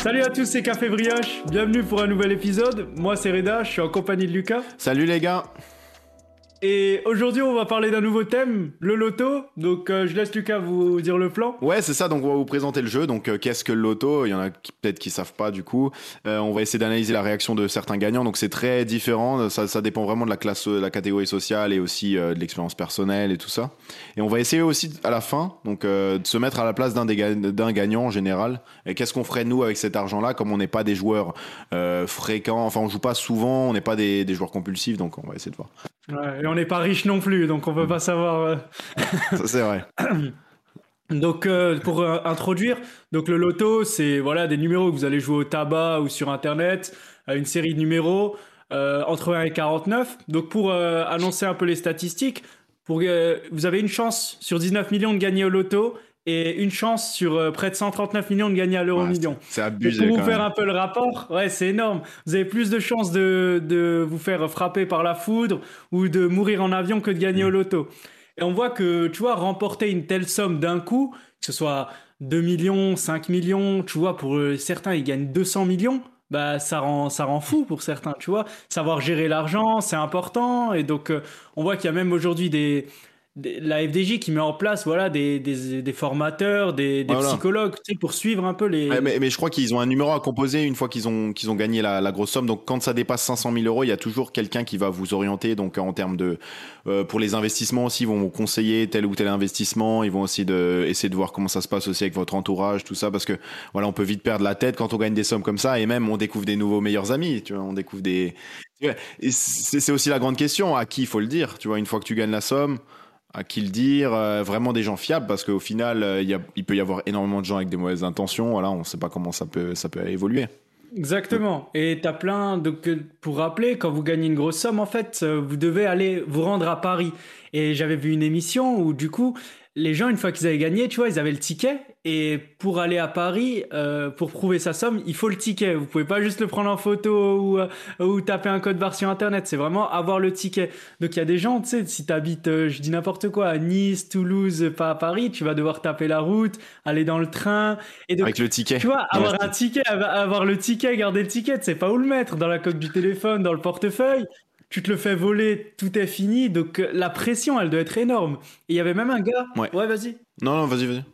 Salut à tous, c'est Café Brioche. Bienvenue pour un nouvel épisode. Moi, c'est Reda, je suis en compagnie de Lucas. Salut les gars. Et aujourd'hui, on va parler d'un nouveau thème, le loto. Donc, euh, je laisse Lucas vous dire le plan. Ouais, c'est ça. Donc, on va vous présenter le jeu. Donc, euh, qu'est-ce que le loto? Il y en a peut-être qui savent pas du coup. Euh, on va essayer d'analyser la réaction de certains gagnants. Donc, c'est très différent. Ça, ça, dépend vraiment de la classe, de la catégorie sociale et aussi de l'expérience personnelle et tout ça. Et on va essayer aussi à la fin, donc, de se mettre à la place d'un d'un gagnant en général. Et qu'est-ce qu'on ferait nous avec cet argent-là, comme on n'est pas des joueurs fréquents? Enfin, on joue pas souvent. On n'est pas des, des joueurs compulsifs. Donc, on va essayer de voir. Ouais, et on n'est pas riche non plus, donc on peut pas savoir. Euh. c'est vrai. Donc euh, pour euh, introduire, donc le loto, c'est voilà des numéros que vous allez jouer au tabac ou sur internet, une série de numéros entre 1 et 49. Donc pour annoncer un peu les statistiques, pour, vous avez une chance sur 19 millions de gagner au loto et une chance sur euh, près de 139 millions de gagner à l'euro million. C'est abusé. Pour vous faire un peu le rapport, ouais, c'est énorme. Vous avez plus de chances de, de, vous faire frapper par la foudre ou de mourir en avion que de gagner au loto. Et on voit que, tu vois, remporter une telle somme d'un coup, que ce soit 2 millions, 5 millions, tu vois, pour euh, certains, ils gagnent 200 millions. Bah, ça rend, ça rend fou pour certains, tu vois. Savoir gérer l'argent, c'est important. Et donc, euh, on voit qu'il y a même aujourd'hui des, la FDJ qui met en place voilà des, des, des formateurs, des, des psychologues tu sais, pour suivre un peu les. mais, mais, je crois qu'ils ont un numéro à composer une fois qu'ils ont qu'ils ont gagné la, la, grosse somme. Donc quand ça dépasse 500 000 euros, il y a toujours quelqu'un qui va vous orienter. Donc en termes de euh, pour les investissements aussi, ils vont vous conseiller tel ou tel investissement. Ils vont aussi de essayer de voir comment ça se passe aussi avec votre entourage, tout ça, parce que voilà, on peut vite perdre la tête quand on gagne des sommes comme ça. Et même on découvre des nouveaux meilleurs amis. Tu vois, on découvre des. C'est aussi la grande question à qui il faut le dire. Tu vois, une fois que tu gagnes la somme à qui le dire, euh, vraiment des gens fiables, parce qu'au final, euh, il, peut y avoir énormément de gens avec des mauvaises intentions. Voilà, on ne sait pas comment ça peut, évoluer. Exactement. Et tu as plein de. Pour rappeler, quand vous gagnez une grosse somme, en fait, euh, vous devez aller vous rendre à Paris. Et j'avais vu une émission où, du coup, les gens, une fois qu'ils avaient gagné, tu vois, ils avaient le ticket. Et pour aller à Paris, euh, pour prouver sa somme, il faut le ticket. Vous pouvez pas juste le prendre en photo ou, euh, ou taper un code barre sur Internet. C'est vraiment avoir le ticket. Donc il y a des gens, tu sais, si tu habites, euh, je dis n'importe quoi, à Nice, Toulouse, pas à Paris, tu vas devoir taper la route, aller dans le train. Et donc, Avec le ticket. Tu vois, avoir un ticket, avoir le ticket, garder le ticket, c'est pas où le mettre. Dans la coque du téléphone, dans le portefeuille tu te le fais voler, tout est fini. Donc euh, la pression, elle doit être énorme. Et il y avait même un gars. Ouais, ouais vas-y. Non, non, vas-y, vas-y.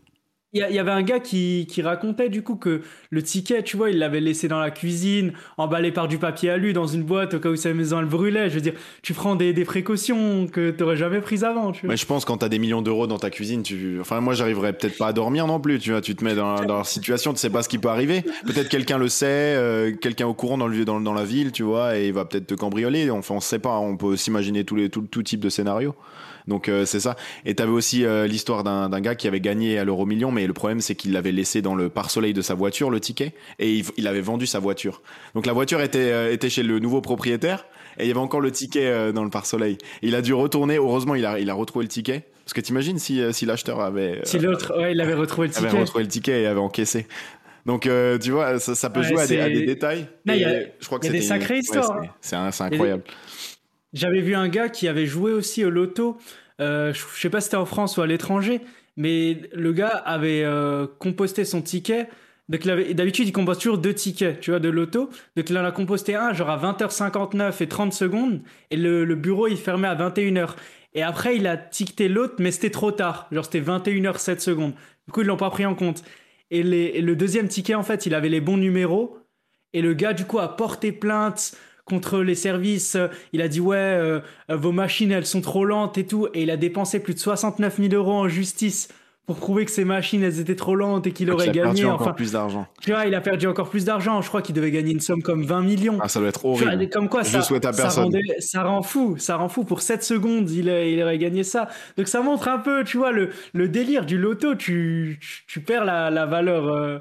Il y, avait un gars qui, qui, racontait du coup que le ticket, tu vois, il l'avait laissé dans la cuisine, emballé par du papier alu dans une boîte au cas où sa maison elle brûlait. Je veux dire, tu prends des, des précautions que tu n'aurais jamais prises avant. Tu Mais je pense quand tu as des millions d'euros dans ta cuisine, tu... enfin moi j'arriverais peut-être pas à dormir non plus. Tu vois, tu te mets dans, dans la situation, tu sais pas ce qui peut arriver. Peut-être quelqu'un le sait, euh, quelqu'un au courant dans, le, dans, dans la ville, tu vois, et il va peut-être te cambrioler. Enfin on sait pas, on peut s'imaginer tous les tout, tout type de scénarios. Donc euh, c'est ça. Et tu avais aussi euh, l'histoire d'un gars qui avait gagné à l'euro million, mais le problème c'est qu'il l'avait laissé dans le pare-soleil de sa voiture le ticket et il, avait vendu sa voiture. Donc la voiture était euh, était chez le nouveau propriétaire et il y avait encore le ticket dans le pare-soleil. Il a dû retourner. Heureusement, il a il a retrouvé le ticket. Parce que t'imagines si si l'acheteur avait si l'autre ouais il avait retrouvé le ticket avait retrouvé le ticket et avait encaissé. Donc, tu vois, ça, peut jouer à des, détails. Il y a, je crois que y a des sacrées histoires. c'est incroyable. J'avais vu un gars qui avait joué aussi au loto. Euh, je sais pas si c'était en France ou à l'étranger, mais le gars avait euh, composté son ticket. D'habitude, il compose toujours deux tickets, tu vois, de loto. Donc il en a composté un, genre à 20h59 et 30 secondes. Et le, bureau, il fermait à 21h. Et après, il a ticketé l'autre, mais c'était trop tard. Genre, c'était 21h07 secondes. Du coup, ils l'ont pas pris en compte. Et, et le deuxième ticket, en fait, il avait les bons numéros. Et le gars, du coup, a porté plainte contre les services. Il a dit ouais, euh, vos machines elles sont trop lentes et tout. Et il a dépensé plus de 69 000 euros en justice pour prouver que ces machines elles étaient trop lentes et qu'il aurait gagné. Perdu encore plus d'argent. Tu vois, il a perdu encore plus d'argent. Je crois qu'il devait gagner une somme comme 20 millions. Ah, ça doit être horrible. comme quoi, ça, ça, rend fou. Ça rend fou. Pour 7 secondes, il, il aurait gagné ça. Donc ça montre un peu, tu vois, le, le délire du loto. Tu, tu, perds la, la valeur. Euh,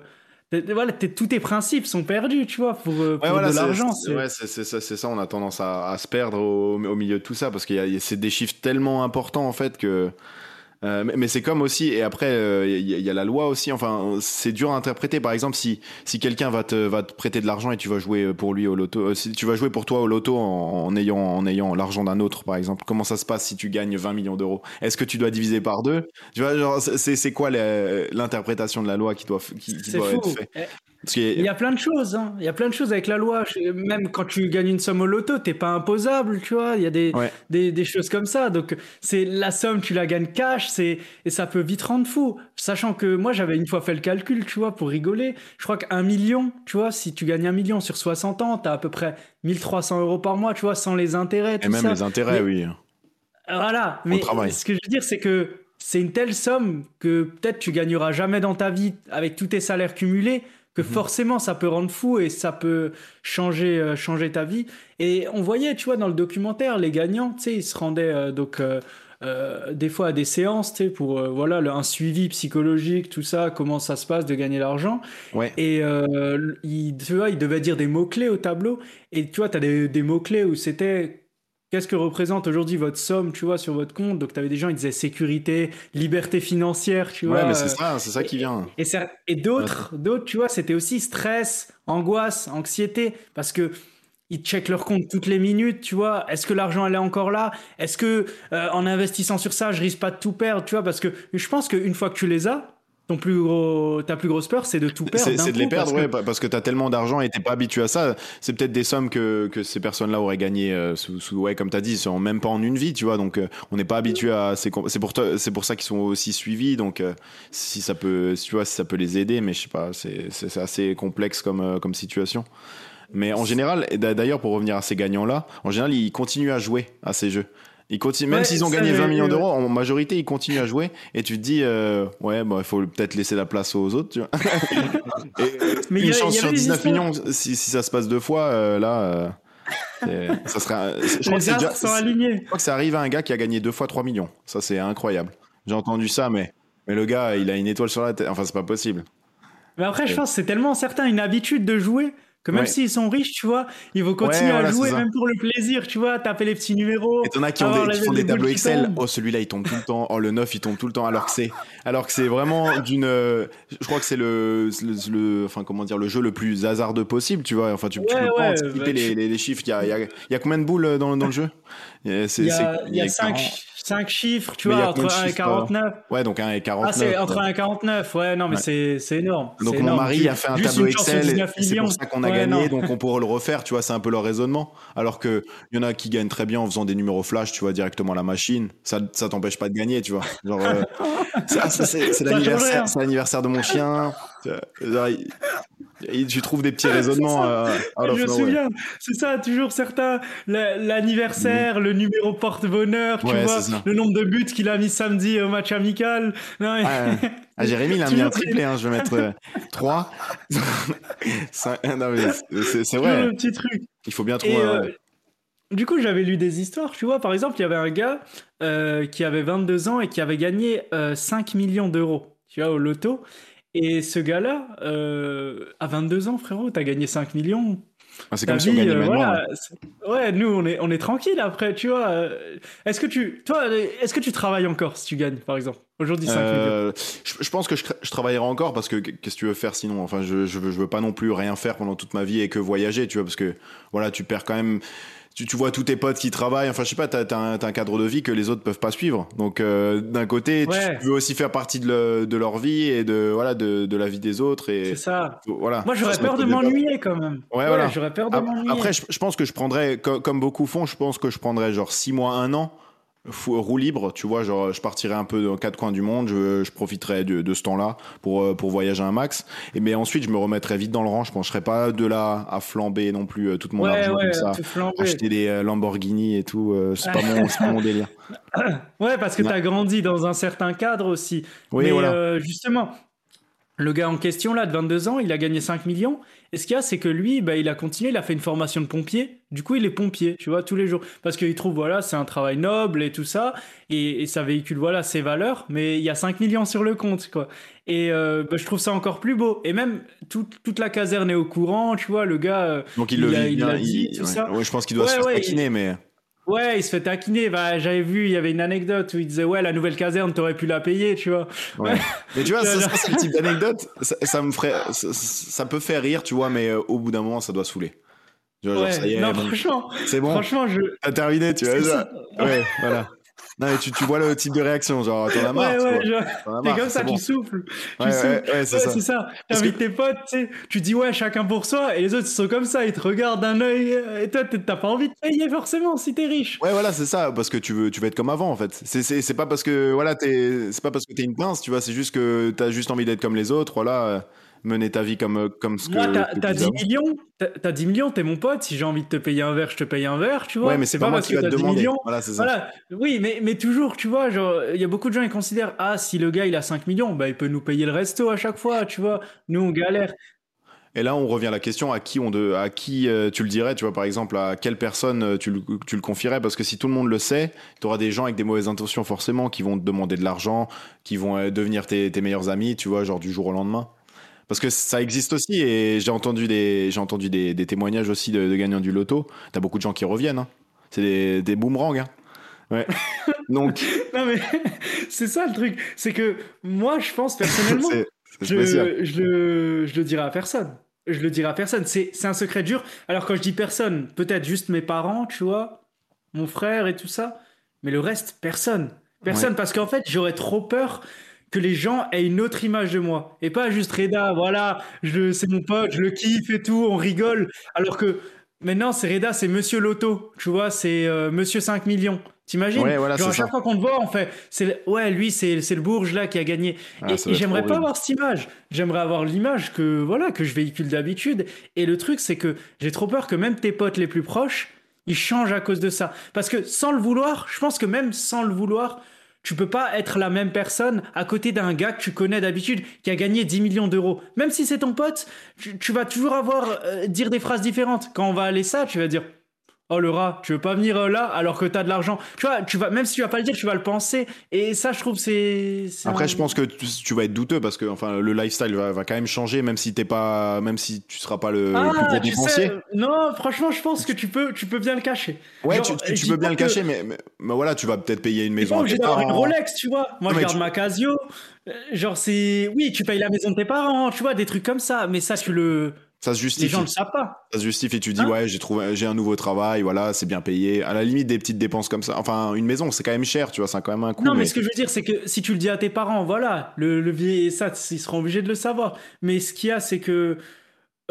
voilà, tous tes principes sont perdus, tu vois, pour, euh, de l'argent. Ouais, c'est ça, on a tendance à, se perdre au, au, milieu de tout ça, parce a, c'est des chiffres tellement importants, en fait, que euh, mais, c'est comme aussi, et après, il euh, y, a la loi aussi. Enfin, c'est dur à interpréter. Par exemple, si, si quelqu'un va te, va te prêter de l'argent et tu vas jouer pour lui au loto, euh, si tu vas jouer pour toi au loto en, ayant, en ayant l'argent d'un autre, par exemple, comment ça se passe si tu gagnes 20 millions d'euros? Est-ce que tu dois diviser par deux? Tu vois, genre, c'est, c'est quoi l'interprétation de la loi qui doit, qui, doit être faite? Il y a plein de choses, hein. il y a plein de choses avec la loi. Même quand tu gagnes une somme au loto, t'es pas imposable, tu vois. Il y a des, des, des, choses comme ça. Donc c'est la somme, tu la gagnes cash, c'est et ça peut vite rendre fou. Sachant que moi j'avais une fois fait le calcul, tu vois, pour rigoler. Je crois qu'un million, tu vois, si tu gagnes un million sur 60 ans, t'as à peu près 1300 euros par mois, tu vois, sans les intérêts. Tout et même les intérêts, oui. Voilà. Mais ce que je veux dire, c'est que c'est une telle somme que peut-être tu gagneras jamais dans ta vie avec tous tes salaires cumulés que mhm. forcément ça peut rendre fou et ça peut changer euh, changer ta vie et on voyait tu vois dans le documentaire les gagnants tu sais ils se rendaient euh, donc euh, des fois à des séances tu sais pour voilà un suivi psychologique tout ça comment ça se passe de gagner l'argent ouais. et ils tu vois ils devaient dire des mots clés au tableau et tu vois tu as des, des mots clés où c'était Qu'est-ce que représente aujourd'hui votre somme, tu vois, sur votre compte? Donc, tu avais des gens, ils disaient sécurité, liberté financière, tu vois. Ouais, mais c'est ça, c'est ça qui vient. Et, et d'autres, d'autres, tu vois, c'était aussi stress, angoisse, anxiété, parce que ils checkent leur compte toutes les minutes, tu vois. Est-ce que l'argent elle est encore là? Est-ce que euh, en investissant sur ça, je risque pas de tout perdre, tu vois? Parce que je pense qu'une fois que tu les as, ton plus gros, ta plus grosse peur, c'est de tout perdre. C'est de les perdre, parce ouais, parce que tu as tellement d'argent et t'es pas habitué à ça. C'est peut-être des sommes que, que ces personnes-là auraient gagnées, euh, sous, sous, ouais, comme tu as dit, même pas en une vie, tu vois. Donc, euh, on n'est pas habitué à. C'est pour, c'est pour ça qu'ils sont aussi suivis. Donc, euh, si ça peut, tu vois, si ça peut les aider, mais je sais pas, c'est assez complexe comme, comme situation. Mais en général, d'ailleurs, pour revenir à ces gagnants-là, en général, ils continuent à jouer à ces jeux. Ils continuent, même s'ils ont gagné 20 millions d'euros, en majorité, ils continuent à jouer. Et tu te dis, euh, ouais, bon, il faut peut-être laisser la place aux autres, tu vois. Mais une chance sur 19 millions, si, si, ça se passe deux fois, euh, là, euh, ça serait. Je crois, que déjà, sont alignés. je crois que ça arrive à un gars qui a gagné deux fois 3 millions. Ça, c'est incroyable. J'ai entendu ça, mais, mais le gars, il a une étoile sur la tête. Enfin, c'est pas possible. Mais après, je pense que c'est tellement certain une habitude de jouer que même s'ils sont riches, tu vois, ils vont continuer à jouer même pour le plaisir, tu vois, taper les petits numéros. Et t'en as qui, ont des, font des tableaux Excel. Oh, celui-là, il tombe tout le temps. Oh, le 9, il tombe tout le temps. Alors que c'est, alors que c'est vraiment d'une, je crois que c'est le, le, enfin, comment dire, le jeu le plus hasardeux possible, tu vois. Enfin, tu, peux pas anticiper bah, les, les, chiffres. Il y a, il y, a, il y a combien de boules dans, dans le jeu? Il y a, il y a 5 5 chiffres, tu vois, entre 1 et 49. Ouais, donc 1 et 49. Ah, c'est entre 1 et 49, ouais, non, mais c'est énorme. Donc mon mari a fait un tableau Excel, c'est pour ça qu'on a gagné, donc on pourrait le refaire, tu vois, c'est un peu leur raisonnement. Alors qu'il y en a qui gagnent très bien en faisant des numéros flash, tu vois, directement à la machine. Ça, ça t'empêche pas de gagner, tu vois. Genre, euh, c'est l'anniversaire de mon chien. Et tu trouves des petits raisonnements. Euh, je me souviens, c'est ça, toujours certains. L'anniversaire, le numéro porte-bonheur, tu vois, le nombre de buts qu'il a mis samedi au match amical. Non, ah, Jérémy, il a mis un triplé, hein, je vais mettre 3. Euh, c'est vrai. petit truc. Il faut bien trouver. Euh, du coup, j'avais lu des histoires, tu vois. Par exemple, il y avait un gars qui avait 22 ans et qui avait gagné 5 millions d'euros, tu vois, au loto. Et ce gars-là, euh, à 22 ans, frérot, t'as gagné 5 millions. Ah, c'est comme si on gagnait euh, voilà, Ouais, nous, on est, on est tranquille après, tu vois. Est-ce que tu, toi, est-ce que tu travailles encore si tu gagnes, par exemple Aujourd'hui, 5 euh, millions? Je, pense que je, je, travaillerai encore parce que qu'est-ce que tu veux faire sinon? Enfin, je, je, veux, je veux pas non plus rien faire pendant toute ma vie et que voyager, tu vois, parce que voilà, tu perds quand même tu, tu, vois tous tes potes qui travaillent. Enfin, je sais pas, t'as as, un, cadre de vie que les autres peuvent pas suivre. Donc, euh, d'un côté, tu veux aussi faire partie de, de, leur vie et de voilà de, de la vie des autres. Et c'est ça. Voilà. Moi, j'aurais peur de m'ennuyer quand même. Ouais, voilà. J'aurais peur de m'ennuyer. Après, je, je, pense que je prendrais, comme, comme, beaucoup font, je pense que je prendrais genre six mois, un an roue libre, tu vois, genre je partirai un peu dans quatre coins du monde, je, je profiterai de, de ce temps-là pour euh, pour voyager un max. Et mais ensuite je me remettrai vite dans le rang. Je penserai pas de là à flamber non plus euh, tout mon argent comme ça, acheter des euh, Lamborghini et tout. c'est pas mon pas mon délire. Ouais, parce que tu as grandi dans un certain cadre aussi. Oui, mais voilà. justement, le gars en question, là, de 22 ans, il a gagné 5 millions. Et ce qu'il y a, c'est que lui, bah, il a continué, il a fait une formation de pompier. Du coup, il est pompier, tu vois, tous les jours. Parce qu'il trouve, voilà, c'est un travail noble et tout ça. Et, ça véhicule, voilà, ses valeurs. Mais il y a 5 millions sur le compte, quoi. Et euh, bah, je trouve ça encore plus beau. Et même, toute la caserne est au courant, tu vois, le gars. Euh, Donc il, le vit bien. je pense qu'il doit se faire mais. Ouais, il se fait taquiner. Bah, j'avais vu, il y avait une anecdote où il disait ouais, la nouvelle caserne, t'aurais pu la payer, tu vois. Ouais. mais tu vois, ça, c'est le type d'anecdote. Ça, me ferait, ça, peut faire rire, tu vois, mais euh, au bout d'un moment, ça doit saouler. ouais, non, franchement, c'est bon. Franchement, je. T'as terminé, tu vois. Ouais, voilà. Non, mais tu, tu vois le type de réaction, genre, t'en as marre. Ouais, genre, t'es comme ça, tu souffles. Tu Ouais, souffles. ouais, ouais, c'est ça. ça. T'invites tes potes, tu sais, tu dis ouais, chacun pour soi, et les autres ils sont comme ça, ils te regardent d'un œil, euh, et toi t'as pas envie de payer forcément si t'es riche. Ouais, voilà, c'est ça, parce que tu veux, tu veux être comme avant, en fait. C'est, c'est, c'est pas parce que, voilà, t'es, c'est pas parce que t'es une pince, tu vois, c'est juste que t'as juste envie d'être comme les autres, voilà, mener ta vie comme, comme ce que. Moi, t'as que t'as tu 10 faisais millions, t'as t'as 10 millions, t'es mon pote, si j'ai envie de te payer un verre, je te paye un verre, tu vois. Ouais, mais c'est pas, moi parce qui que va te t'as 10 demander. millions. Voilà, c'est ça. Voilà, oui, mais, mais toujours, tu vois, genre, il y a beaucoup de gens qui considèrent, ah, si le gars il a 5 millions, bah il peut nous payer le resto à chaque fois, tu vois. Nous on galère. Et là, on revient à la question à qui on de, à qui euh, tu le dirais, tu vois, par exemple, à quelle personne euh, tu le, tu le confierais, parce que si tout le monde le sait, tu auras des gens avec des mauvaises intentions forcément qui vont te demander de l'argent, qui vont euh, devenir tes, tes meilleurs amis, tu vois, genre du jour au lendemain. Parce que ça existe aussi, et j'ai entendu des, j'ai entendu des, des témoignages aussi de, de gagnants du loto. T'as beaucoup de gens qui reviennent, hein. C'est des, des boomerangs, hein. Ouais. Donc, Non mais c'est ça le truc, c'est que moi je pense personnellement, spécial. je, je, le, je le dirai à personne. Je le dirai à personne. C'est c'est un secret dur. Alors quand je dis personne, peut-être juste mes parents, tu vois, mon frère et tout ça, mais le reste, personne. Personne, parce qu'en fait, j'aurais trop peur que les gens aient une autre image de moi. Et pas juste Reda, voilà, je, c'est mon pote, je le kiffe et tout, on rigole. Alors que maintenant, c'est Reda, c'est Monsieur Loto, tu vois, c'est euh, Monsieur 5 millions. T'imagines? Ouais, voilà, Genre à chaque ça. fois qu'on te voit, on fait, c'est le- ouais, lui, c'est le Bourge là qui a gagné. Ah, et et j'aimerais pas avoir cette image. J'aimerais avoir l'image que voilà que je véhicule d'habitude. Et le truc, c'est que j'ai trop peur que même tes potes les plus proches, ils changent à cause de ça. Parce que sans le vouloir, je pense que même sans le vouloir, tu peux pas être la même personne à côté d'un gars que tu connais d'habitude qui a gagné 10 millions d'euros. Même si c'est ton pote, tu, vas toujours avoir euh, dire des phrases différentes. Quand on va aller ça, tu vas dire Oh le rat, tu veux pas venir euh, là alors que t'as de l'argent. Tu vois, tu vas même si tu vas pas le dire, tu vas le penser. Et ça, je trouve c'est. c'est Après, un- je pense que tu, tu vas être douteux parce que enfin, le lifestyle va, va quand même changer, même si t'es pas, même si tu seras pas le, le plus Ah, dépensier. sais, non, franchement, je pense que tu peux, tu peux bien le cacher. Ouais, Genre, tu, peux bien le que- cacher, mais, mais, mais voilà, tu vas peut-être payer une maison tes d'avoir une. Rolex, tu vois. Moi, Non, je garde ma Casio. Euh, Genre, c'est. Oui, tu payes la maison de tes parents, tu vois, des trucs comme ça. Mais ça, tu le. Ça se Les justifie. gens le savent pas. Ça se justifie. Tu dis Hein ouais, j'ai trouvé, j'ai un nouveau travail, voilà, c'est bien payé. À la limite, des petites dépenses comme ça. Enfin, une maison, c'est quand même cher, tu vois, c'est quand même un coût. Non, mais mais- ce que je veux dire, c'est que si tu le dis à tes parents, voilà, le, le vieil, ça, ils seront obligés de le savoir. Mais ce qu'il y a, c'est que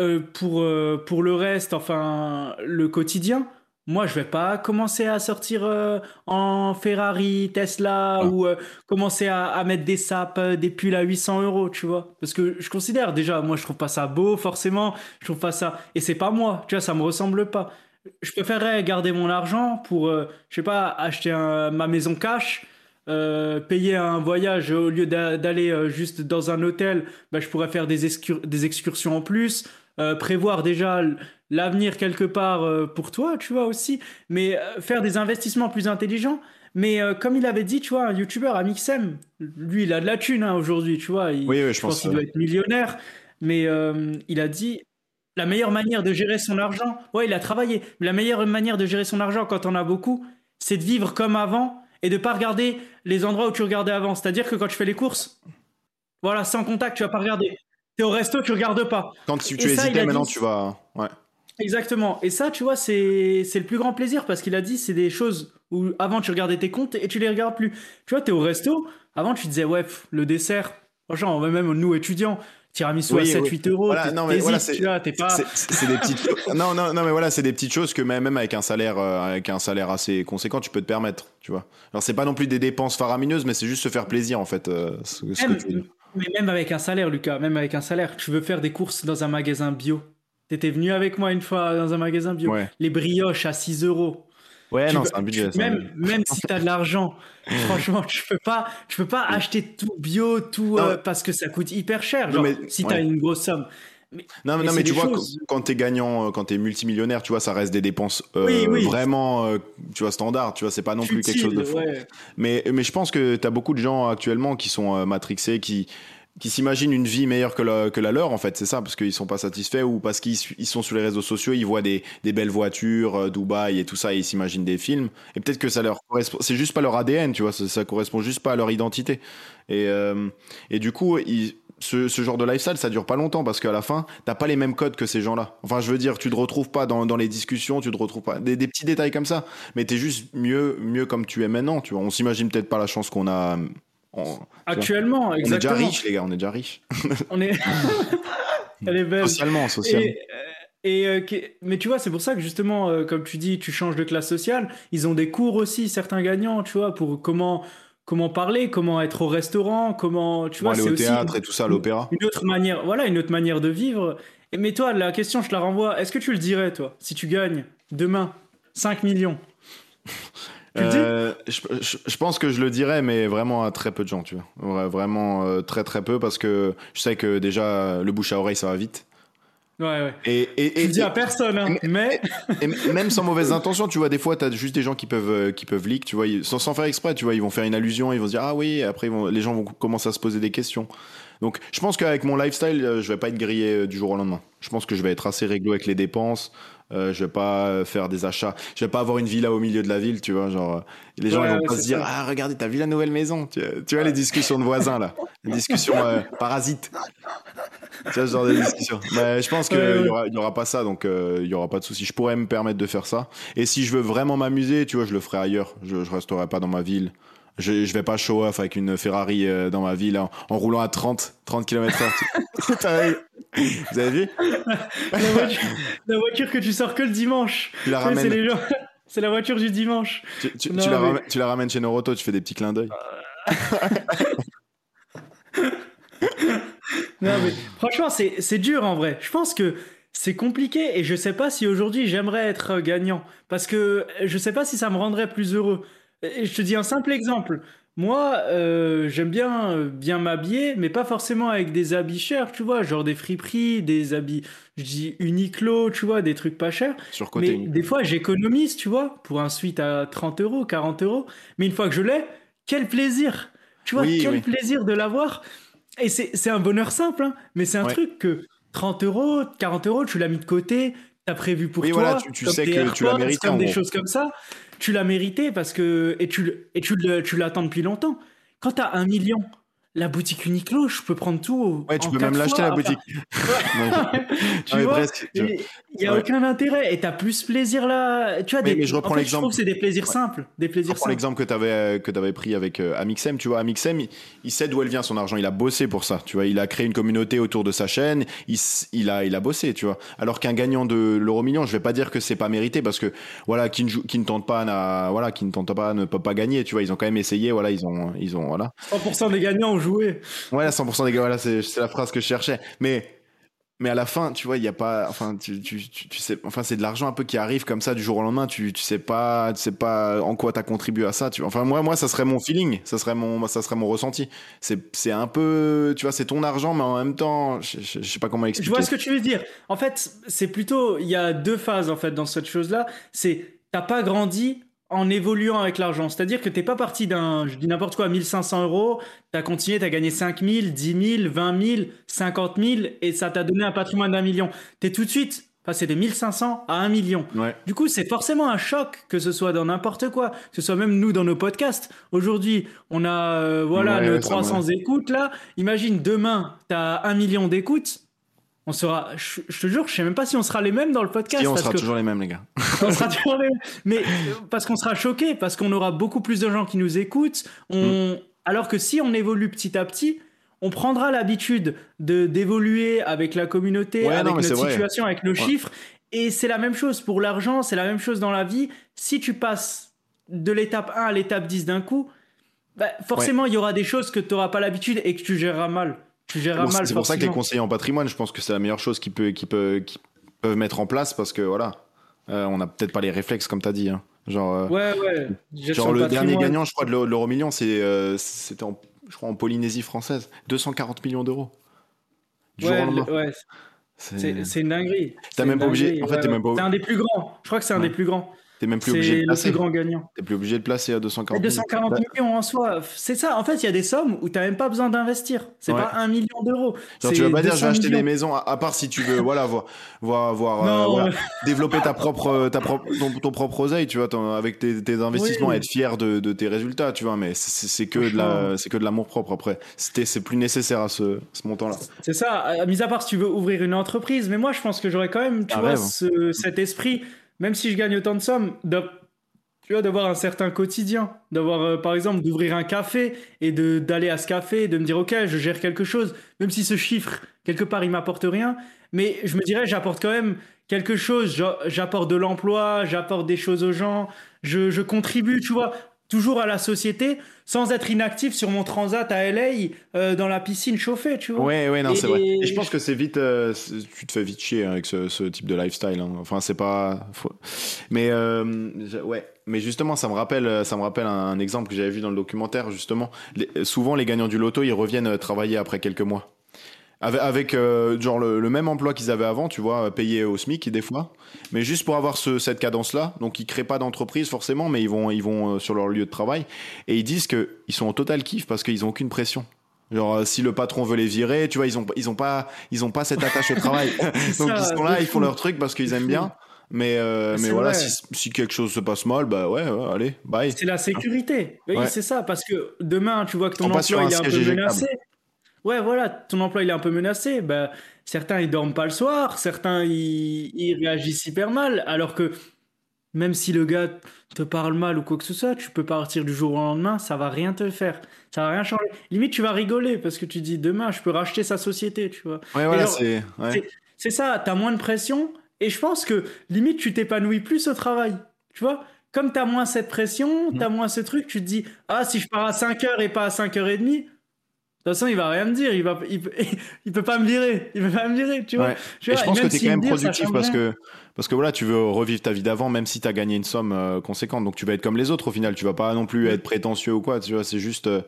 euh, pour, euh, pour le reste, enfin, le quotidien, moi, je vais pas commencer à sortir euh, en Ferrari, Tesla, Ah. ou euh, commencer à, à mettre des sapes, euh, des pulls à 800 euros, tu vois. Parce que je considère, déjà, moi, je trouve pas ça beau, forcément. Je trouve pas ça. Et c'est pas moi, tu vois, ça me ressemble pas. Je préférerais garder mon argent pour, euh, je sais pas, acheter un- ma maison cash. euh, payer un voyage au lieu d'a- d'aller juste dans un hôtel, bah, je pourrais faire des excursions en plus, euh, prévoir déjà l'avenir quelque part euh, pour toi, tu vois aussi, mais euh, faire des investissements plus intelligents. Mais comme il avait dit, tu vois, un youtubeur, Amixem, lui, il a de la thune hein, aujourd'hui, tu vois. il- Oui, oui, je je pense pense qu'il doit être millionnaire, mais il a dit la meilleure manière de gérer son argent, ouais, il a travaillé, mais la meilleure manière de gérer son argent quand on a beaucoup, c'est de vivre comme avant et de pas regarder les endroits où tu regardais avant. C'est-à-dire que quand tu fais les courses, voilà, sans contact, tu vas pas regarder. T'es au resto, tu regardes pas. Quand tu, tu ça, hésitais, a maintenant dit- tu vas. Ouais. Exactement. Et ça, tu vois, c'est le plus grand plaisir parce qu'il a dit c'est des choses où avant tu regardais tes comptes et tu les regardes plus. Tu vois, t'es au resto, avant tu disais ouais, pff, le dessert, franchement, même nous étudiants, tiramisu à Oui, 7-8 euros, Voilà, non, mais voilà, c'est- pas... Des petites choses. Non, non, non, mais voilà, c'est des petites choses que même, même avec un salaire, euh, avec un salaire assez conséquent, tu peux te permettre, tu vois. Alors c'est pas non plus des dépenses faramineuses, mais c'est juste se faire plaisir en fait. euh, ce, ce que tu veux dire. Mais même avec un salaire, Lucas, même avec un salaire, tu veux faire des courses dans un magasin bio. T'étais venu avec moi une fois dans un magasin bio. Ouais. Les brioches à 6 euros. Ouais, Tu non, c'est un budget. tu- un même, budget. même si t'as de l'argent, franchement, tu peux pas, tu peux pas acheter tout bio, tout euh, parce que ça coûte hyper cher. Genre, mais- si t'as ouais. une grosse somme. Non, mais, non, mais tu vois, choses- quand, t'es gagnant, euh, quand t'es multimillionnaire, tu vois, ça reste des dépenses euh, Oui, oui. vraiment, euh, tu vois, standard. Tu vois, c'est pas non plus quelque chose de fou. ouais. Mais, mais je pense que tu as beaucoup de gens actuellement qui sont euh, matrixés, qui, qui s'imaginent une vie meilleure que la, que la leur, en fait, c'est ça, parce qu'ils sont pas satisfaits ou parce qu'ils ils sont sur les réseaux sociaux, ils voient des, des belles voitures, euh, Dubaï et tout ça, et ils s'imaginent des films. Et peut-être que ça leur correspond, c'est juste pas leur ADN, tu vois, ça, ça correspond juste pas à leur identité. Et, euh, et du coup, ils- ce, ce, genre de lifestyle, ça dure pas longtemps parce qu'à la fin, t'as pas les mêmes codes que ces gens-là. Enfin, je veux dire, tu te retrouves pas dans, dans les discussions, tu te retrouves pas des, des petits détails comme ça, mais t'es juste mieux, mieux comme tu es maintenant. Tu vois, on s'imagine peut-être pas la chance qu'on a. On, Actuellement, on exactement. est déjà riche, les gars, on est déjà riche. on est. Elle est belle. Socialement, socialement. Et, et euh, mais tu vois, c'est pour ça que justement, euh, comme tu dis, tu changes de classe sociale. Ils ont des cours aussi, certains gagnants, tu vois, pour comment comment parler, comment être au restaurant, comment tu vois, aller au théâtre et tout ça, à l'opéra. Une autre manière, voilà, une autre manière de vivre. Et mais toi, la question, je te la renvoie. Est-ce que tu le dirais, toi, si tu gagnes demain 5 millions? Tu euh, je, je, je, pense que je le dirais, mais vraiment à très peu de gens, tu vois. Vraiment euh, très très peu, parce que je sais que déjà, le bouche à oreille, ça va vite. Ouais, ouais. Et, et, tu dis à personne, hein, mais. Et, même sans mauvaise intention, tu vois, des fois, tu as juste des gens qui peuvent, euh, qui peuvent leak, tu vois, sans, sans faire exprès, tu vois, ils vont faire une allusion, ils vont se dire, ah oui, et après, vont, les gens vont commencer à se poser des questions. Donc, je pense qu'avec mon lifestyle, euh, je vais pas être grillé du jour au lendemain. Je pense que je vais être assez réglo avec les dépenses. Euh, je vais pas faire des achats. Je vais pas avoir une villa au milieu de la ville, tu vois. Genre, les gens Ouais, ils vont ouais, pas se dire ça. ah regardez t'as vu la nouvelle maison? Tu, tu vois les discussions de voisins là, les discussions euh, parasites. Tu vois ce genre de discussions. Mais je pense qu'il Ouais, y aura, il y aura pas ça, donc euh, il y aura pas de souci. Je pourrais me permettre de faire ça. Et si je veux vraiment m'amuser, tu vois, je le ferai ailleurs. Je, je resterai pas dans ma ville. Je, je vais pas show off avec une Ferrari euh, dans ma ville en, en roulant à 30, 30 km/h. Vous avez vu? La, voiture, la voiture que tu sors que le dimanche. Tu la Tu sais, C'est ramènes, gens- c'est la voiture du dimanche. tu, tu- tu Non, la mais- ramènes, tu la ramènes chez Noroto, tu fais des petits clins d'œil. Non, mais franchement, c'est c'est dur en vrai. Je pense que c'est compliqué et je sais pas si aujourd'hui j'aimerais être gagnant parce que je sais pas si ça me rendrait plus heureux. Et je te dis un simple exemple. Moi, euh, j'aime bien euh, bien m'habiller, mais pas forcément avec des habits chers, tu vois, genre des friperies, des habits, je dis Uniqlo, tu vois, des trucs pas chers. Sur côté Mais des fois, j'économise, tu vois, pour un suite à 30 euros, 40 euros. Mais une fois que je l'ai, quel plaisir! Tu vois, Oui, quel oui. plaisir de l'avoir. Et c'est c'est un bonheur simple, hein, mais c'est un Ouais. truc que 30 euros, 40 euros, tu l'as mis de côté, t'as prévu pour Oui, toi, voilà, tu- sais des que tu l'as mérité, comme des gros. choses comme ça. Tu l'as mérité parce que. Et tu, et tu, tu l'attends depuis longtemps. Quand t'as un million, la boutique Uniqlo, je peux prendre tout. Ouais, tu peux même l'acheter la boutique. Tu vois, tu il n'y a Ouais. aucun intérêt et t'as plus plaisir là. Tu vois, Mais- des- mais je reprends en fait, l'exemple. Je trouve que c'est des plaisirs Ouais. simples. Des Je plaisirs prends simples. l'exemple que tu avais, que avais pris avec euh, Amixem. Tu vois, Amixem, il, il sait d'où elle vient son argent. Il a bossé pour ça. Tu vois, il a créé une communauté autour de sa chaîne. Il, a, il a bossé, tu vois. Alors qu'un gagnant de l'euro million, je vais pas dire que c'est pas mérité parce que, voilà, qui ne, joue- qui ne tente pas, n'a- voilà, qui ne tente pas ne peut pas gagner. Tu vois, ils ont quand même essayé. Voilà, ils ont, ils ont, voilà. 100% des gagnants joué. Voilà, 100% des gars, voilà, c'est la phrase que je cherchais. Mais, mais à la fin, tu vois, il y a pas, enfin, tu, tu, tu, tu sais, enfin, c'est de l'argent un peu qui arrive comme ça du jour au lendemain. Tu, tu sais pas, tu sais pas en quoi t'as contribué à ça. Tu vois. Enfin, moi, moi, ça serait mon feeling, ça serait mon, ça serait mon ressenti. C'est, c'est un peu, tu vois, c'est ton argent, mais en même temps, je, je, je sais pas comment Je expliquer. vois ce que tu veux dire. En fait, c'est plutôt, il y a deux phases en fait dans cette chose-là. C'est, t'as pas grandi en évoluant avec l'argent. C'est-à-dire que t'es pas parti d'un, je dis n'importe quoi, 1500 euros, t'as continué, t'as gagné 5000, 10 000, 20 000, 50 000, et ça t'a donné un patrimoine d'un million. T'es tout de suite passé de 1500 à 1 million. Ouais. Du coup, c'est forcément un choc, que ce soit dans n'importe quoi, que ce soit même nous dans nos podcasts. Aujourd'hui, on a euh, voilà Ouais, nos ouais, ça, 300 écoutes là. Imagine demain, t'as un million d'écoutes. On sera, je, je te jure, je sais même pas si on sera les mêmes dans le podcast. Et on parce sera que toujours les mêmes, les gars. on sera toujours les mêmes. Mais euh, parce qu'on sera choqués, parce qu'on aura beaucoup plus de gens qui nous écoutent. On... Alors que si on évolue petit à petit, on prendra l'habitude de d'évoluer avec la communauté, Ouais, avec non, notre vrai. situation, avec nos chiffres. Et c'est la même chose pour l'argent, c'est la même chose dans la vie. Si tu passes de l'étape 1 à l'étape 10 d'un coup, bah, forcément, il y aura des choses que tu n'auras pas l'habitude et que tu géreras mal. Tu géreras Bon, mal. c'est pour ça que les conseillers en patrimoine, je pense que c'est la meilleure chose qu'ils peut, qu'ils peut, qu'ils peuvent mettre en place parce que voilà, euh, on n'a peut-être pas les réflexes comme t'as dit. Hein. Genre, euh, Ouais, ouais. Genre le dernier gagnant, je crois, de l'euro million, euh, c'était en, je crois en Polynésie française, 240 millions d'euros. Du jour Ouais, au lendemain. le- ouais, C'est- une dinguerie. T'as même pas obligé- en fait, t'es même pas- C'est un des plus grands. Je crois que c'est un Ouais. des plus grands. T'es même plus obligé de le placer. plus grand gagnant. T'es plus obligé de placer à 240 Et 000. 240 Bah, millions en soi, c'est ça. En fait, il y a des sommes où tu n'as même pas besoin d'investir. C'est Ouais. pas un million d'euros. Tu vas pas dire je 200 vais acheter des maisons, à, à part si tu veux, voilà, voir, voir, voir, euh, voilà, ouais. développer ta propre, ta propre, ton, ton propre oseille, tu vois, ton- avec tes, tes investissements, Oui. être fier de, de tes résultats, tu vois, mais c'est que de la, c'est que de l'amour propre après. C'était, c'est plus nécessaire à ce, ce montant-là. C'est ça, euh, mis à part si tu veux ouvrir une entreprise, mais moi je pense que j'aurais quand même, tu vois, ce- cet esprit, même si je gagne autant de sommes, tu vois, d'avoir un certain quotidien, d'avoir euh, par exemple d'ouvrir un café et d'aller à ce café, et de me dire ok, je gère quelque chose, même si ce chiffre quelque part il m'apporte rien, mais je me dirais j'apporte quand même quelque chose, j'a- j'apporte de l'emploi, j'apporte des choses aux gens, je contribue, tu vois. Toujours à la société, sans être inactif sur mon transat à LA, euh, dans la piscine chauffée, tu vois. Ouais, ouais, non, c'est vrai. Et je pense que c'est vite, euh, tu te fais vite chier avec ce, ce type de lifestyle. hein. Enfin, c'est pas, faut- mais euh, ouais. Mais justement, ça me rappelle, ça me rappelle un, un exemple que j'avais vu dans le documentaire. Justement, Les- souvent les gagnants du loto, ils reviennent euh, travailler après quelques mois. Avec, avec, euh, genre le, le même emploi qu'ils avaient avant, tu vois, payé au SMIC des fois, mais juste pour avoir ce, cette cadence-là. Donc ils créent pas d'entreprise forcément, mais ils vont, ils vont euh, sur leur lieu de travail et ils disent que ils sont en total kiff parce qu'ils ont aucune pression. Genre euh, si le patron veut les virer, tu vois, ils ont, ils ont pas, ils ont pas cette attache au travail. Donc ça, ils sont là, ils font leur truc parce qu'ils aiment bien. Mais, euh, C'est mais voilà, si, si quelque chose se passe mal, bah ouais, ouais, allez, bye. C'est la sécurité. Oui, c'est ça, parce que demain, tu vois que ton emploi il est un peu menacé. Ouais, voilà, ton emploi il est un peu menacé. Ben, certains ils dorment pas le soir, certains ils, ils réagissent hyper mal, alors que même si le gars te parle mal ou quoi que ce soit, tu peux partir du jour au lendemain, ça va rien te faire, ça va rien changer. Limite, tu vas rigoler parce que tu dis demain, je peux racheter sa société, tu vois. Ouais, voilà, c'est. ouais. C'est- C'est ça, t'as moins de pression et je pense que limite tu t'épanouis plus au travail. Tu vois Comme t'as moins cette pression, Mm. t'as moins ce truc, tu te dis Ah, si je pars à 5h et pas à 5h30, de toute façon il va rien me dire, il, va, il, peut- il peut pas me virer, il peut pas me virer, tu vois Ouais. Tu Et je pense que tu es quand me même productif parce que, parce que voilà, tu veux revivre ta vie d'avant, même si tu as gagné une somme euh, conséquente. Donc tu vas être comme les autres au final. Tu vas pas non plus être prétentieux ou quoi. Tu vois, c'est juste. euh,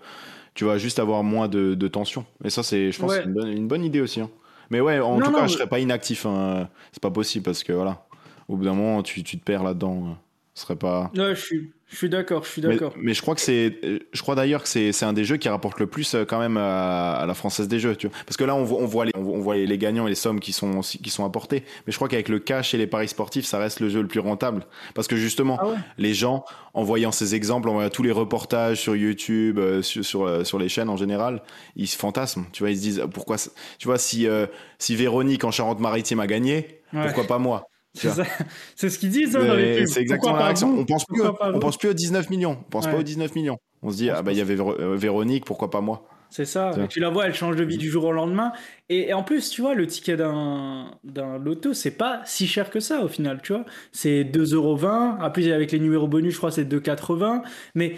tu vas juste avoir moins de, de tension. Et ça, c'est, je pense, Ouais. c'est une bonne, une bonne idée aussi. hein. Mais ouais, en Non, tout non, cas, mais- je serais pas inactif. hein. C'est pas possible parce que voilà, au bout d'un moment, tu, tu te perds là-dedans. Ce serait pas. Je suis, je suis d'accord, je suis d'accord. mais je crois que c'est, je crois d'ailleurs que c'est, c'est un des jeux qui rapporte le plus euh, quand même à, à la française des jeux, tu vois. Parce que là, on voit, on voit les, on voit- les, gagnants et les sommes qui sont, qui sont apportées. Mais je crois qu'avec le cash et les paris sportifs, ça reste le jeu le plus rentable. Parce que justement, Ah ouais les gens, en voyant ces exemples, en voyant tous les reportages sur YouTube, euh, sur, sur, euh, sur les chaînes en général, ils se fantasment. Tu vois, ils se disent, pourquoi, tu vois, si, euh, si Véronique en Charente-Maritime a gagné, Ouais. pourquoi pas moi? C'est ce qu'ils disent hein, dans les Mais pubs. C'est exactement Pourquoi la réaction. On pense plus, on pense plus aux 19 millions. On pense Ouais. pas aux 19 millions. On se dit, On ah bah il y avait euh, Véronique, pourquoi pas moi? C'est ça. Et tu la vois, elle change de vie du jour au lendemain. Et, et en plus, tu vois, le ticket d'un d'un loto, c'est pas si cher que ça au final, tu vois. C'est 2,20€. En plus, avec les numéros bonus, je crois, c'est 2,80€. Mais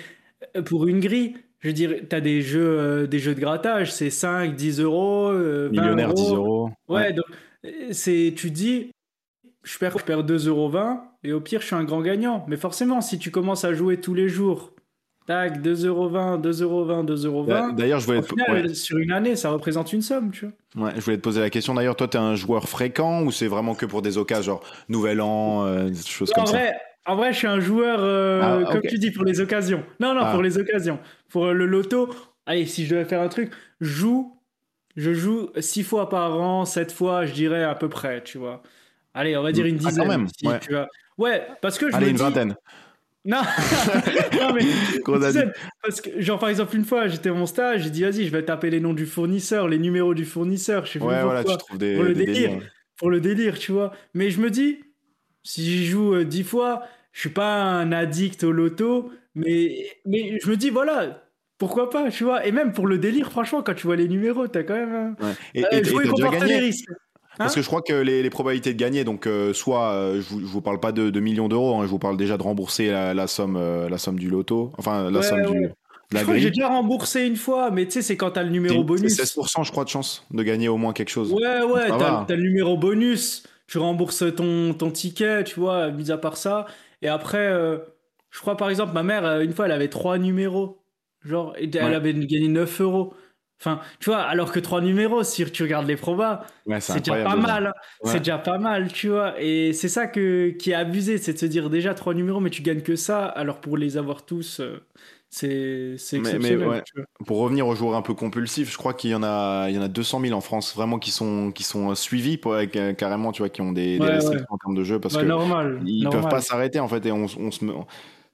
euh, pour une grille, je veux dire, t'as des jeux, euh, des jeux de grattage, c'est 5, 10 euros, euh, 20 Millionnaire, 10 euros. Ouais, donc c'est, tu dis, je perds, je perds 2,20€ et au pire, je suis un grand gagnant. Mais forcément, si tu commences à jouer tous les jours, tac, 2,20€, 2,20€, 2,20€. D'ailleurs, je voulais, te... final, ouais. sur une année, ça représente une somme, tu vois. Ouais, je voulais te poser la question. D'ailleurs, toi, t'es un joueur fréquent ou c'est vraiment que pour des occasions, genre Nouvel An, euh, des choses En comme ça? vrai, en vrai, je suis un joueur, euh, Ah, comme tu dis, pour les occasions. Non, non, Ah. pour les occasions. Pour euh, le loto, allez, si je devais faire un truc, je joue, je joue six fois par an, sept fois, je dirais à peu près, tu vois. Allez, on va dire une Ah, quand dizaine. même, si ouais. tu vois. Ouais, parce que je Allez, me une dis... vingtaine. Non, non mais dizaine. parce que genre par exemple une fois j'étais à mon stage, j'ai dit vas-y je vais taper les noms du fournisseur, les numéros du fournisseur, je sais Ouais, voilà, tu trouves des, pour le des délire. pour le délire, tu vois. Mais je me dis, si j'y joue euh, dix fois, je suis pas un addict au loto, mais, mais je me dis, voilà, pourquoi pas, tu vois. Et même pour le délire, franchement, quand tu vois les numéros, t'as quand même. Ouais. Et, Euh, et- et déjà risques. Parce Hein que je crois que les, les probabilités de gagner, donc euh, soit euh, je, vous, je vous parle pas de, de millions d'euros, hein, je vous parle déjà de rembourser la, la somme, euh, la somme du loto, enfin la Ouais, somme du, de la Je crois que j'ai grille. déjà remboursé une fois, mais tu sais, c'est quand t'as le numéro bonus. c'est 16%, je crois, de chance de gagner au moins quelque chose. Ouais, ouais, t'as va. t'as le numéro bonus, tu rembourses ton, ton ticket, tu vois, mis à part ça. Et après, je crois par exemple, ma mère, une fois, elle avait trois numéros. Genre, elle Ouais. avait gagné 9 euros. Enfin, tu vois, alors que trois numéros, si tu regardes les probas, c'est déjà pas mal. Hein. C'est déjà pas mal, tu vois. Et c'est ça que, qui est abusé, c'est de se dire déjà trois numéros, mais tu gagnes que ça. Alors pour les avoir tous, euh, c'est exceptionnel. Pour revenir aux joueurs un peu compulsifs, je crois qu'il y en a, il y en a 200 000 en France vraiment qui sont, qui sont suivis pour, euh, carrément, tu vois, qui ont des, restrictions en termes de jeu parce bah, que normal, ils peuvent pas s'arrêter en fait et on, se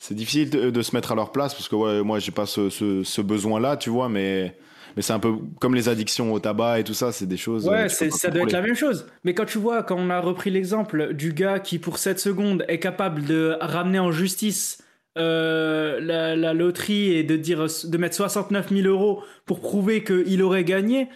c'est difficile de, se mettre à leur place parce que ouais, moi j'ai pas ce, ce besoin là, tu vois, mais mais c'est un peu comme les addictions au tabac et tout ça, c'est des choses. Ouais, euh, ça doit être la même chose. Mais quand tu vois, quand on a repris l'exemple du gars qui, pour 7 secondes, est capable de ramener en justice euh, la, loterie et de, dire, de mettre 69 000 euros pour prouver qu'il aurait gagné,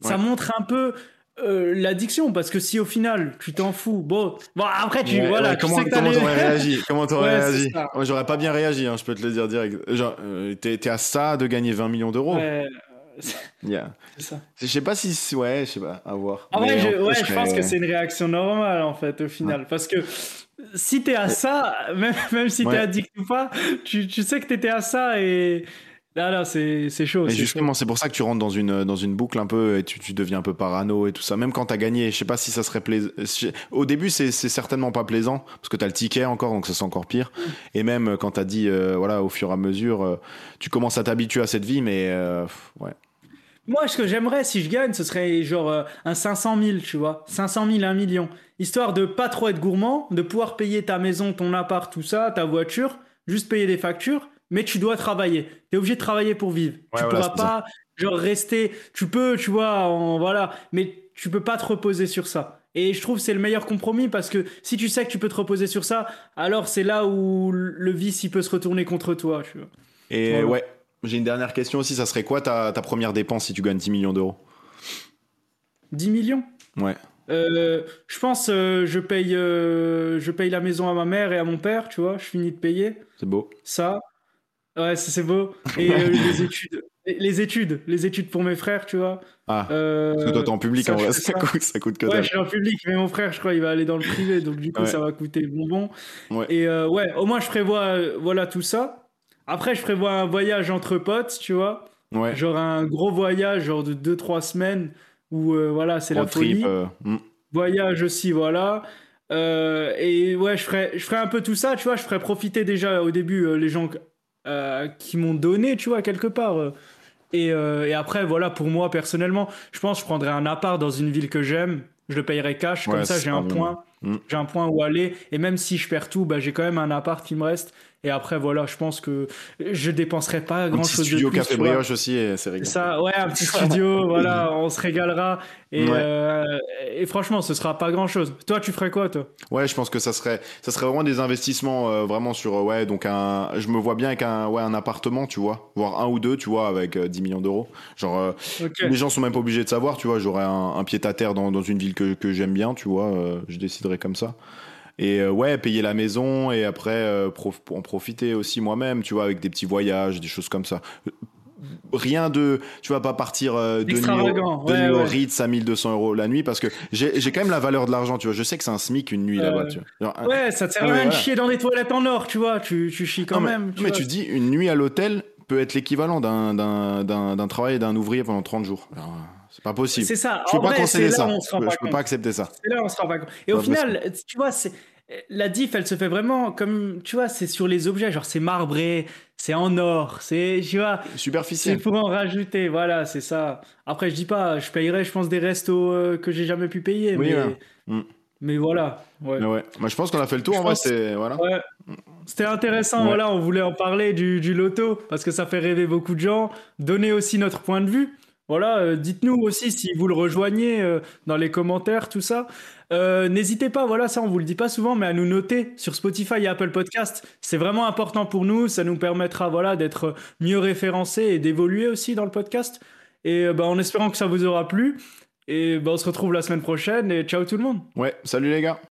ça montre un peu. Euh, l'addiction. Parce que si au final tu t'en fous bon bon après tu voilà comment comment t'aurais réagi? Comment t'aurais réagi? moi j'aurais pas bien réagi hein, je peux te le dire direct. Genre t'es à ça de gagner 20 millions d'euros Yeah. Ça. Je sais pas si. Ouais, je sais pas, à voir. Ah ouais, je, ouais, je pense que c'est une réaction normale en fait au final. Parce que si t'es à ça, même, même si t'es addict ou pas, tu, tu sais que t'étais à ça et. Là, là, c'est chaud. Et justement, c'est pour ça que tu rentres dans une, dans une boucle un peu et tu, tu deviens un peu parano et tout ça. Même quand t'as gagné, je sais pas si ça serait plaisant. Au début, c'est certainement pas plaisant parce que t'as le ticket encore, donc ça c'est encore pire. Et même quand t'as dit, euh, voilà, au fur et à mesure, euh, tu commences à t'habituer à cette vie, mais euh, ouais. Moi, ce que j'aimerais si je gagne, ce serait genre euh, un 500 000, tu vois. 500 000, 1 million. Histoire de pas trop être gourmand, de pouvoir payer ta maison, ton appart, tout ça, ta voiture, juste payer des factures, mais tu dois travailler. Tu es obligé de travailler pour vivre. tu pourras pas, genre, rester. Tu peux, tu vois, en, voilà, mais tu peux pas te reposer sur ça. Et je trouve c'est le meilleur compromis parce que si tu sais que tu peux te reposer sur ça, alors c'est là où le vice il peut se retourner contre toi. Tu vois. Et ouais, j'ai une dernière question aussi. Ça serait quoi ta, ta première dépense si tu gagnes 10 millions d'euros? 10 millions? Ouais. Euh, je pense euh, je paye euh, je paye la maison à ma mère et à mon père, tu vois, je finis de payer. C'est beau. Ça. Ouais, c'est beau. Et les études les études, les études pour mes frères, tu vois. Ah. parce que toi t'es en public en vrai, ça, coûte, ça coûte que Ouais, je suis en public, mais mon frère, je crois, il va aller dans le privé, donc du coup ça va coûter bonbon. Ouais. Et ouais, au moins je prévois voilà tout ça. Après, je prévois un voyage entre potes, tu vois. Ouais. Genre un gros voyage, genre de 2-3 semaines, où euh, voilà, c'est la folie. Euh, hmm. Voyage aussi, voilà. Euh, et ouais, je ferai, je ferai un peu tout ça, tu vois. Je ferai profiter déjà au début les gens qui m'ont donné, tu vois, quelque part. Et, et, après, voilà, pour moi personnellement, je pense que je prendrai un appart dans une ville que j'aime. Je le payerai cash, comme ça j'ai un point. Hmm. J'ai un point où aller. Et même si je perds tout, bah, j'ai quand même un appart qui me reste. Et après, voilà, je pense que je dépenserai pas grand chose de plus. studio café brioche aussi, c'est rigolo. Ça, ouais, un petit studio, voilà, on se régalera. Et, euh, et, franchement, ce sera pas grand chose. Toi, tu ferais quoi, toi? Ouais, je pense que ça serait, ça serait vraiment des investissements euh, vraiment sur, euh, ouais, donc un, je me vois bien avec un, ouais, un appartement, tu vois, voire un ou deux, tu vois, avec 10 millions d'euros. Genre, les gens sont même pas obligés de savoir, tu vois, j'aurais un, pied à terre dans, dans une ville que, que j'aime bien, tu vois, je déciderai comme ça. Et euh, ouais, payer la maison et après euh, en profiter aussi moi-même, tu vois, avec des petits voyages, des choses comme ça. Rien de, tu vas pas partir euh, de New, au Ritz à 1200 euros la nuit parce que j'ai quand même la valeur de l'argent, tu vois. Je sais que c'est un SMIC une nuit là-bas, tu vois. ouais, ça te sert à rien de chier dans des toilettes en or, tu vois. Tu, tu chies quand même. mais, tu dis, une nuit à l'hôtel peut être l'équivalent d'un travail d'un ouvrier pendant 30 jours. C'est pas possible. C'est ça. Je peux pas concéder ça. Je peux, peux pas accepter ça. C'est là on se rend pas compte. Et au final, tu vois, c'est la diff, elle se fait vraiment comme, tu vois, c'est sur les objets, genre c'est marbré, c'est en or, c'est, tu vois. Superficiel. C'est pour en rajouter, voilà, c'est ça. Après, je dis pas, je payerais, je pense, des restos euh, que j'ai jamais pu payer, mais, mm. mais voilà. Ouais. ouais. Moi, je pense qu'on a fait le tour, en vrai, c'est, voilà. C'était intéressant, voilà, on voulait en parler du, du loto, parce que ça fait rêver beaucoup de gens, donner aussi notre point de vue. Voilà, euh, dites-nous aussi si vous le rejoignez euh, dans les commentaires, tout ça. Euh, n'hésitez pas, voilà, ça on vous le dit pas souvent, mais à nous noter sur Spotify et Apple Podcast. C'est vraiment important pour nous. Ça nous permettra, voilà, d'être mieux référencés et d'évoluer aussi dans le podcast. Et bah, en espérant que ça vous aura plu. Et bah, on se retrouve la semaine prochaine. Et ciao tout le monde. Ouais, salut les gars.